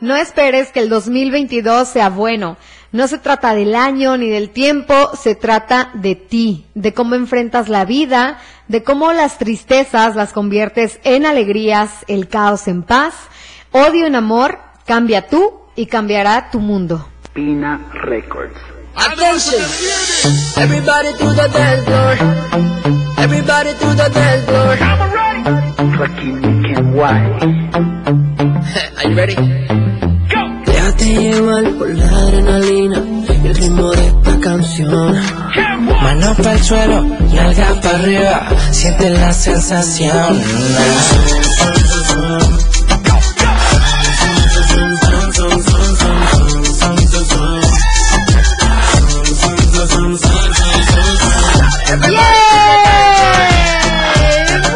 No esperes que el 2022 sea bueno. No se trata del año ni del tiempo, se trata de ti, de cómo enfrentas la vida, de cómo las tristezas las conviertes en alegrías, el caos en paz, odio en amor, cambia tú y cambiará tu mundo. Pina Records. Attention! Everybody to the dance floor. Everybody to the dance floor. Kenway. Are you ready? Déjate llevar por la adrenalina y el ritmo de esta canción. Manos para el suelo, nalgas para arriba, siente la sensación.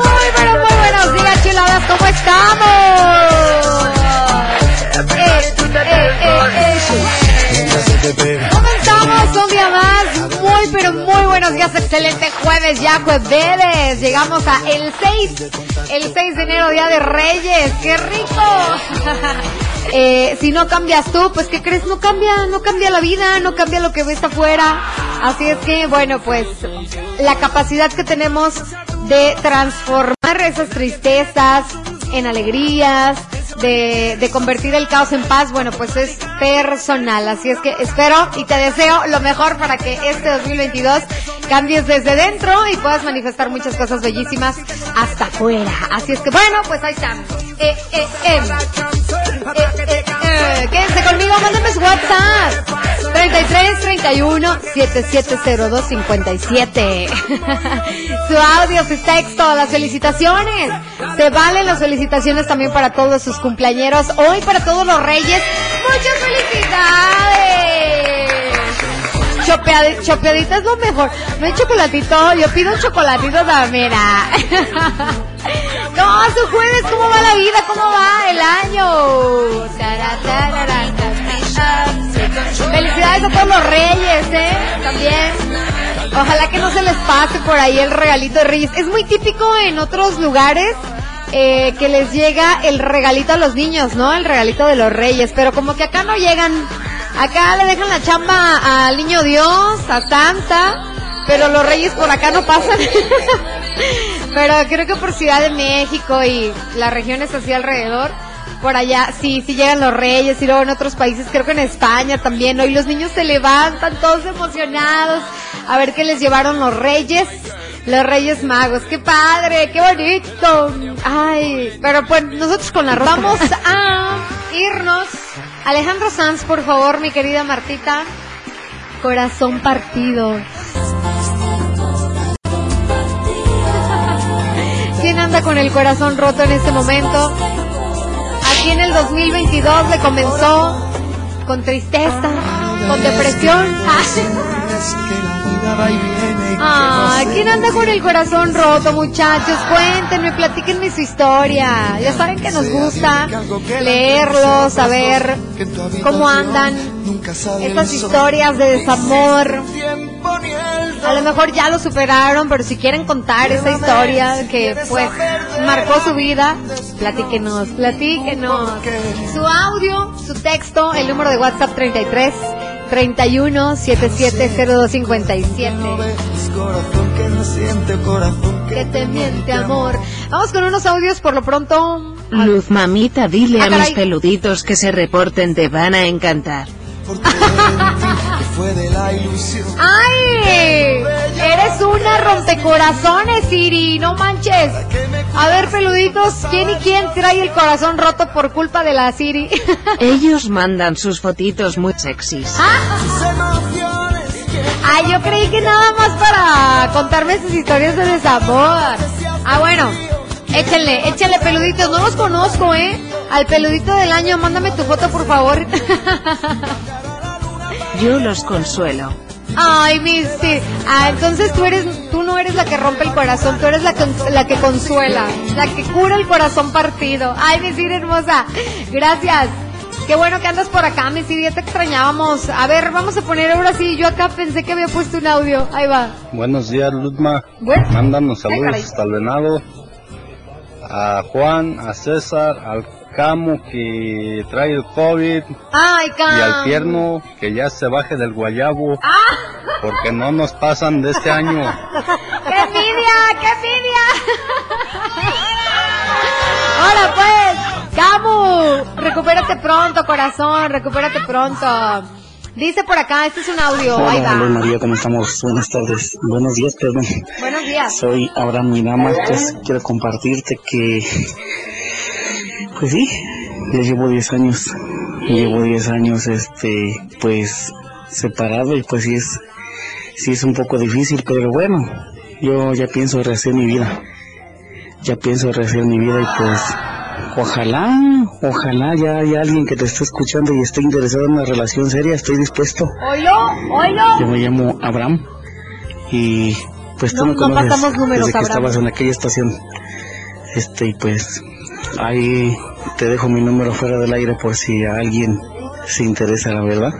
Muy, pero muy buenos días, chiladas, ¿cómo estamos? Excelente jueves, ya jueves, llegamos a el 6, el 6 de enero, Día de Reyes, ¡qué rico! Eh, si no cambias tú, pues ¿qué crees? No cambia, no cambia la vida, no cambia lo que ves afuera. Así es que, bueno, pues la capacidad que tenemos de transformar esas tristezas en alegrías, de, de convertir el caos en paz, bueno, pues es personal. Así es que espero y te deseo lo mejor para que este 2022 cambies desde dentro y puedas manifestar muchas cosas bellísimas hasta afuera. Así es que, bueno, pues ahí estamos. Eh, eh, eh. Quédense conmigo, mándenme su WhatsApp. 33 31 7702 57. su audio, su texto, las felicitaciones. Se valen las felicitaciones también para todos sus cumpleañeros. Hoy para todos los reyes. ¡Muchas felicidades! Chopeadi- chopeadita es lo mejor. No hay chocolatito, yo pido un chocolatito también. No, su jueves, ¿cómo va la vida? ¿Cómo va el año? Felicidades a todos los reyes, ¿eh? También. Ojalá que no se les pase por ahí el regalito de reyes. Es muy típico en otros lugares eh, que les llega el regalito a los niños, ¿no? El regalito de los reyes. Pero como que acá no llegan. Acá le dejan la chamba al niño Dios, a. Pero los reyes por acá no pasan. Pero creo que por Ciudad de México y las regiones así alrededor, por allá sí, sí llegan los reyes y luego en otros países, creo que en España también, ¿no? Y los niños se levantan todos emocionados a ver qué les llevaron los reyes, los reyes magos. ¡Qué padre! ¡Qué bonito! Ay, pero pues nosotros con la ropa vamos a irnos. Alejandro Sanz, por favor, mi querida Martita. Corazón partido. ¿Quién anda con el corazón roto en este momento? Aquí en el 2022 le comenzó con tristeza, con depresión. Ah, ¿quién anda con el corazón roto, muchachos? Cuéntenme, platíquenme su historia. Ya saben que nos gusta leerlos, saber cómo andan estas historias de desamor. A lo mejor ya lo superaron, pero si quieren contar esa historia que pues marcó su vida, platíquenos, platíquenos. Su audio, su texto, el número de WhatsApp 33 31 770257. Que te miente amor. Vamos con unos audios por lo pronto. Luz mamita, dile Ah, a mis peluditos que se reporten, te van a encantar. ¡Ay! Eres una rompecorazones, Siri, no manches. A ver, peluditos, ¿quién y quién trae el corazón roto por culpa de la Siri? Ellos mandan sus fotitos muy sexys. Ay, yo creí que nada más para contarme sus historias de desamor. Ah, bueno, échenle, échenle peluditos, no los conozco, ¿eh? Al peludito del año, mándame tu foto, por favor. Yo los consuelo. Ay, Misty. Ah, entonces tú eres, tú no eres la que rompe el corazón, tú eres la que, la que consuela, la que cura el corazón partido. Ay, mi Siri hermosa. Gracias. Qué bueno que andas por acá, mi Siri, ya te extrañábamos. A ver, vamos a poner ahora sí. Yo acá pensé que había puesto un audio. Ahí va. Buenos días, Luzma. Bueno. Mándanos saludos hasta el venado. A Juan, a César, al Camo que trae el COVID Ay, Cam. y al tierno que ya se baje del guayabo Ah. porque no nos pasan de este año. ¡Qué envidia! ¡Qué envidia! Ahora pues, Camu, recupérate pronto, corazón, recupérate pronto. Dice por acá, este es un audio, ahí Hola, hola va. María, ¿cómo estamos? Buenas tardes. Buenos días, perdón. Buenos días. Soy Abraham Mirama, pues quiero compartirte que, pues sí, ya llevo 10 años, llevo 10 años, este, pues separado y pues sí es, sí es un poco difícil, pero bueno, yo ya pienso rehacer mi vida, ya pienso rehacer mi vida y pues ojalá, ojalá ya haya alguien que te esté escuchando y esté interesado en una relación seria, estoy dispuesto. Oilo, oilo. Yo me llamo Abraham y pues tú No- me no conoces pasamos números, desde que Abraham. estabas en aquella estación. Este y pues ahí te dejo mi número fuera del aire por si a alguien se interesa, la verdad.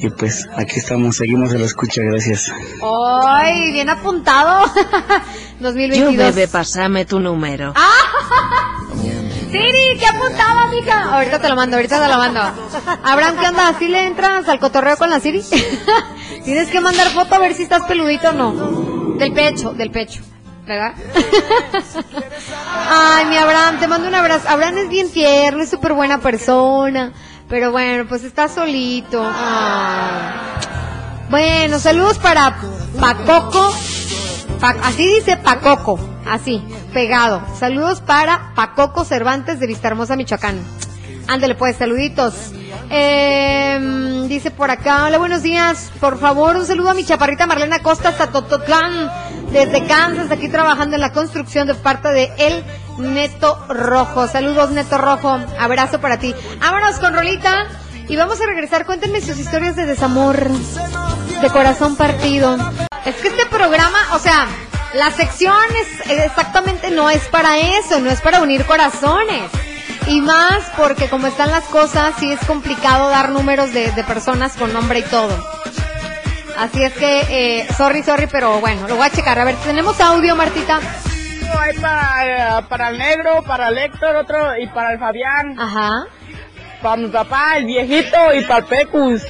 Y pues aquí estamos, seguimos en la escucha, gracias. Ay, bien apuntado. Yo 2022. bebé, pasame tu número. Siri, ¿qué apuntaba, mija? Ahorita te lo mando, ahorita te lo mando. Abraham, ¿qué onda? ¿Sí le entras al cotorreo con la Siri? Tienes que mandar foto a ver si estás peludito o no. Del pecho, del pecho. ¿Verdad? Ay, mi Abraham, te mando un abrazo. Abraham es bien tierno, es súper buena persona. Pero bueno, pues está solito. Bueno, saludos para Pacoco. Pa- así dice Pacoco, así, pegado. Saludos para Pacoco Cervantes de Vistahermosa, Michoacán. Ándale pues, saluditos. Eh, dice por acá, hola, buenos días. Por favor, un saludo a mi chaparrita Marlena Costa Tototlán, desde Kansas, aquí trabajando en la construcción de parte de El Neto Rojo. Saludos, Neto Rojo. Abrazo para ti. Vámonos con Rolita y vamos a regresar. Cuéntenme sus historias de desamor, de corazón partido. Es que este programa, o sea, la sección es, exactamente no es para eso, no es para unir corazones. Y más porque como están las cosas, sí es complicado dar números de, de personas con nombre y todo. Así es que, eh, sorry, sorry, pero bueno, lo voy a checar. A ver, ¿tenemos audio, Martita? Hay para, para el negro, para el Héctor, otro, y para el Fabián, Ajá. para mi papá, el viejito, y para el Pecus.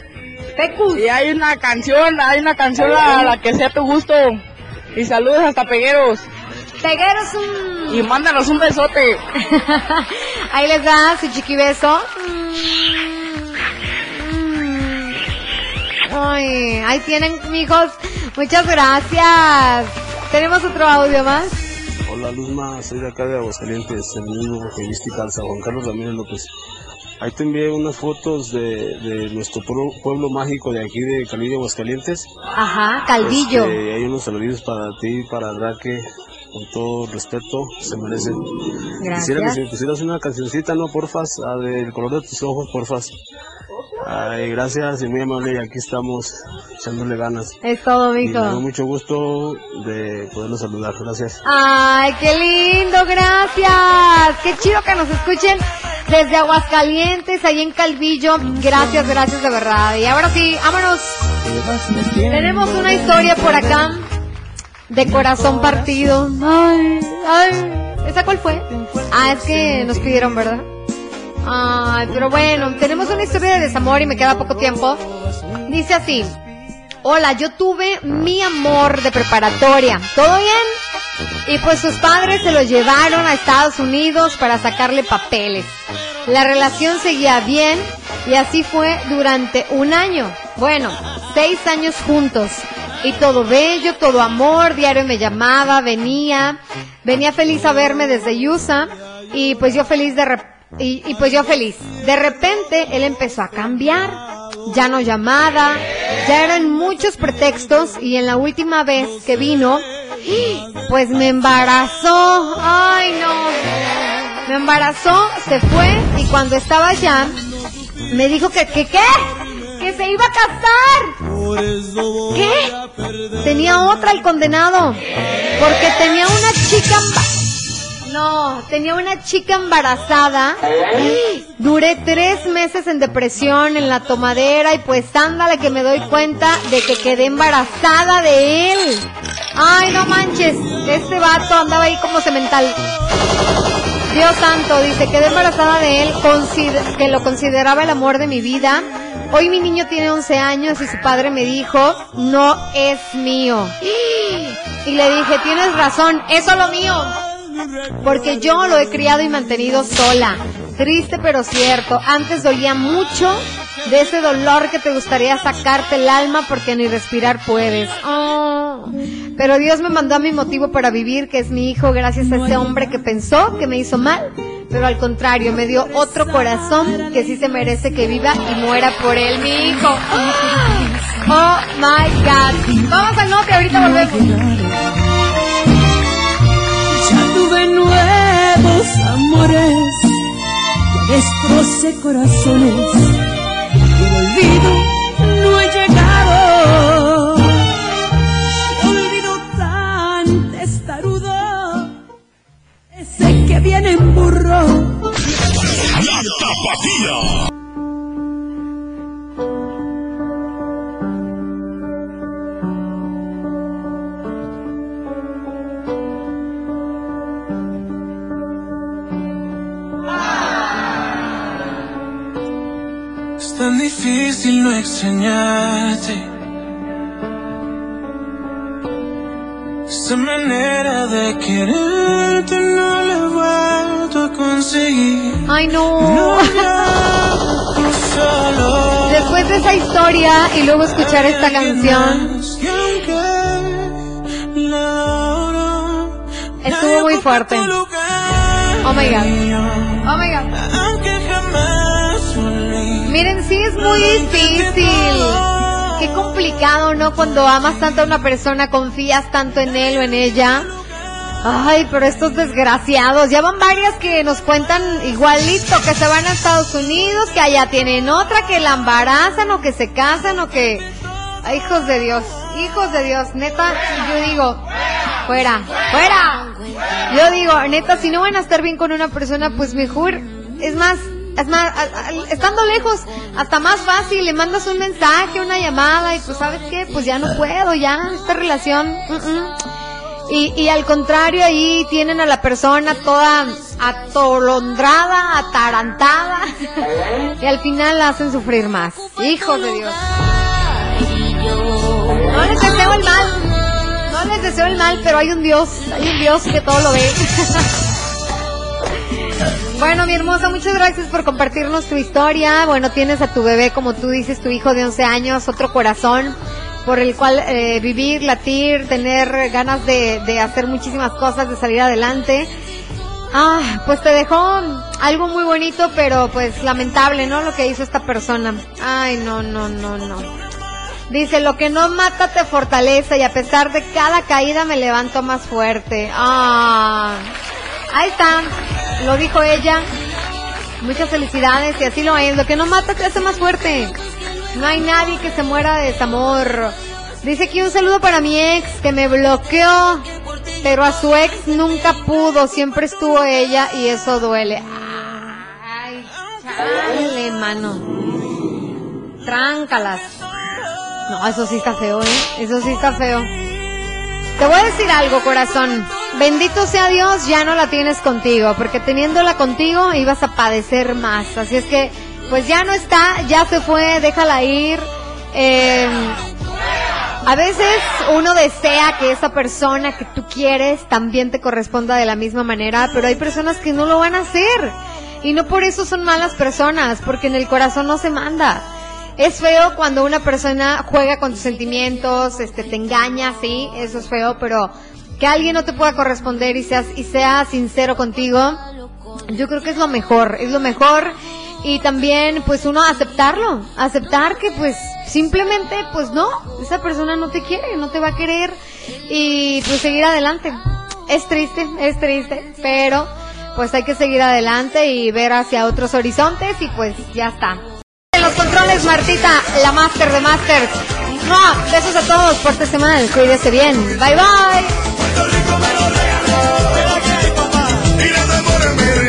Pecus. Y hay una canción, hay una canción a la que sea tu gusto. Y saludos hasta Pegueros. Pegueros un... Y mándanos un besote. Ahí les da su chiqui beso. Ay, ahí tienen, mijos. Muchas gracias. Tenemos otro audio más. Hola Luzma, soy de acá de Aguascalientes, el mismo evangelista Calza, Juan Carlos Ramírez López. Ahí te envié unas fotos de, de nuestro pueblo, pueblo mágico de aquí de Cali de Aguascalientes. Ajá, Caldillo. Este, hay unos saludos para ti, para Raque, con todo respeto, se merecen. Quisiera que Gracias. si me pusieras una cancioncita, ¿no? Porfas, del color de tus ojos, porfas. Ay, gracias y muy amable, y aquí estamos echándole ganas. Es todo, Y me da mijo. mucho gusto de poderlos saludar, gracias. Ay, qué lindo, gracias. Qué chido que nos escuchen desde Aguascalientes, ahí en Calvillo. Gracias, gracias de verdad. Y ahora sí, vámonos. Tenemos una historia por acá de corazón partido. Ay, ay. ¿Esa cuál fue? Ah, es que nos pidieron, ¿verdad? Ay, pero bueno, tenemos una historia de desamor y me queda poco tiempo. Dice así. Hola, yo tuve mi amor de preparatoria. ¿Todo bien? Y pues sus padres se lo llevaron a Estados Unidos para sacarle papeles. La relación seguía bien y así fue durante un año. Bueno, seis años juntos. Y todo bello, todo amor, diario me llamaba, venía, venía feliz a verme desde USA y pues yo feliz de rep- y, y pues yo feliz. De repente él empezó a cambiar, ya no llamaba, ya eran muchos pretextos y en la última vez que vino, pues me embarazó. Ay, no. Me embarazó, se fue y cuando estaba allá, me dijo que, que, ¿qué? Que se iba a casar. ¿Qué? Tenía otra el condenado. Porque tenía una chica... No, tenía una chica embarazada. Duré tres meses en depresión, en la tomadera, y pues ándale que me doy cuenta de que quedé embarazada de él. Ay, no manches, este vato andaba ahí como cemental. Dios santo, dice, quedé embarazada de él, que lo consideraba el amor de mi vida. Hoy mi niño tiene 11 años y su padre me dijo, no es mío. Y le dije, tienes razón, es solo mío. Porque yo lo he criado y mantenido sola. Triste pero cierto. Antes dolía mucho de ese dolor que te gustaría sacarte el alma porque ni respirar puedes. Oh. Pero Dios me mandó a mi motivo para vivir, que es mi hijo, gracias a ese hombre que pensó que me hizo mal. Pero al contrario, me dio otro corazón que sí se merece que viva y muera por él, mi hijo. Oh my God. Vamos al norte, ahorita volvemos. Tuve nuevos amores, ya destrocé corazones, y el olvido no he llegado. Qué olvido tan testarudo, ese que viene en burro. Es no extrañarte. Esa manera de quererte no la he vuelto a conseguir. Ay, no. Solo Después de esa historia y luego escuchar esta canción, estuvo muy fuerte. Oh my god. Oh my god. Miren, sí es muy difícil. Qué complicado, ¿no? Cuando amas tanto a una persona, confías tanto en él o en ella. Ay, pero estos desgraciados, ya van varias que nos cuentan igualito, que se van a Estados Unidos, que allá tienen otra, que la embarazan o que se casan o que... Ay, hijos de Dios, hijos de Dios, neta, yo digo, fuera, fuera. Yo digo, neta, si no van a estar bien con una persona, pues mejor, es más, es más, estando lejos, hasta más fácil, le mandas un mensaje, una llamada y pues sabes qué, pues ya no puedo, ya, esta relación. Y, y al contrario, ahí tienen a la persona toda atolondrada, atarantada, y al final la hacen sufrir más. Hijos de Dios. No les deseo el mal, no les deseo el mal, pero hay un Dios, hay un Dios que todo lo ve. Bueno, mi hermosa, muchas gracias por compartirnos tu historia. Bueno, tienes a tu bebé, como tú dices, tu hijo de 11 años, otro corazón por el cual eh, vivir, latir, tener ganas de, de hacer muchísimas cosas, de salir adelante. Ah, pues te dejó algo muy bonito, pero pues lamentable, ¿no? Lo que hizo esta persona. Ay, no, no, no, no. Dice, lo que no mata te fortalece y a pesar de cada caída me levanto más fuerte. Ah, ahí está, lo dijo ella. Muchas felicidades y así lo es. Lo que no mata te hace más fuerte. No hay nadie que se muera de desamor. Dice aquí un saludo para mi ex que me bloqueó, pero a su ex nunca pudo, siempre estuvo ella y eso duele. Ay, chale, mano. Tráncalas. No, eso sí está feo, ¿eh? Eso sí está feo. Te voy a decir algo, corazón. Bendito sea Dios, ya no la tienes contigo, porque teniéndola contigo ibas a padecer más. Así es que, pues ya no está, ya se fue, déjala ir. Eh, a veces uno desea que esa persona que tú quieres también te corresponda de la misma manera, pero hay personas que no lo van a hacer. Y no por eso son malas personas, porque en el corazón no se manda. Es feo cuando una persona juega con tus sentimientos, este, te engaña, sí, eso es feo, pero que alguien no te pueda corresponder y seas, y sea sincero contigo, yo creo que es lo mejor, es lo mejor. Y también, pues uno aceptarlo, aceptar que pues simplemente, pues no, esa persona no te quiere, no te va a querer y pues seguir adelante. Es triste, es triste, pero pues hay que seguir adelante y ver hacia otros horizontes y pues ya está. En los controles, Martita, la máster de masters. Besos a todos, pórtese mal, cuídese bien. Bye bye. What a minute.